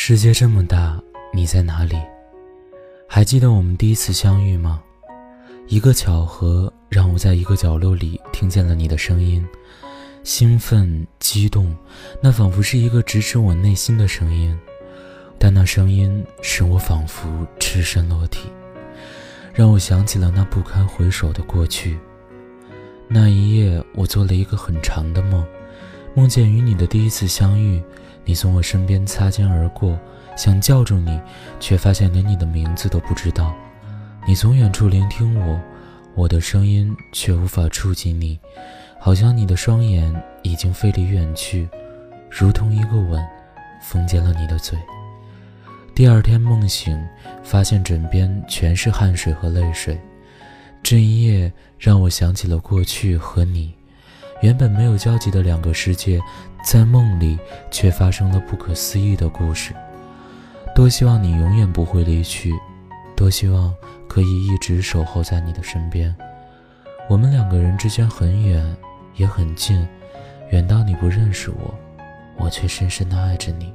世界这么大，你在哪里？还记得我们第一次相遇吗？一个巧合，让我在一个角落里听见了你的声音，兴奋、激动，那仿佛是一个直指我内心的声音，但那声音使我仿佛赤身裸体，让我想起了那不堪回首的过去。那一夜，我做了一个很长的梦，梦见与你的第一次相遇。你从我身边擦肩而过，想叫住你，却发现连你的名字都不知道。你从远处聆听我，我的声音却无法触及你，好像你的双眼已经飞离远去，如同一个吻，封缄了你的嘴。第二天梦醒，发现枕边全是汗水和泪水。这一夜让我想起了过去和你。原本没有交集的两个世界，在梦里却发生了不可思议的故事。多希望你永远不会离去，多希望可以一直守候在你的身边。我们两个人之间很远，也很近，远到你不认识我，我却深深的爱着你；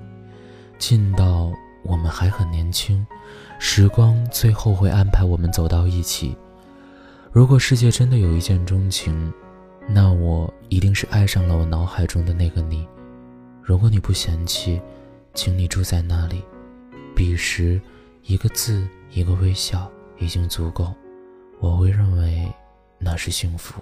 近到我们还很年轻，时光最后会安排我们走到一起。如果世界真的有一见钟情，那我一定是爱上了我脑海中的那个你。如果你不嫌弃，请你住在那里。彼时，一个字，一个微笑，已经足够。我会认为，那是幸福。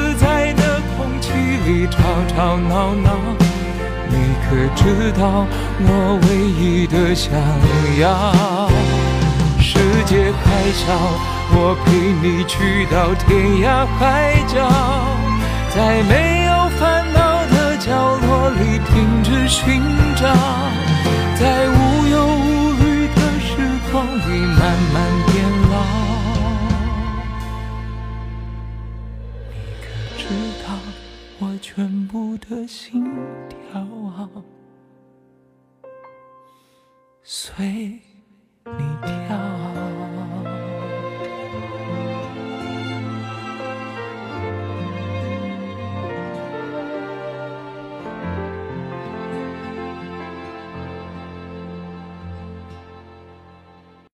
吵吵闹闹。你可知道我唯一的想要？世界还小，我陪你去到天涯海角，在没有烦恼的角落里停止寻找，全部的心跳啊，随你跳。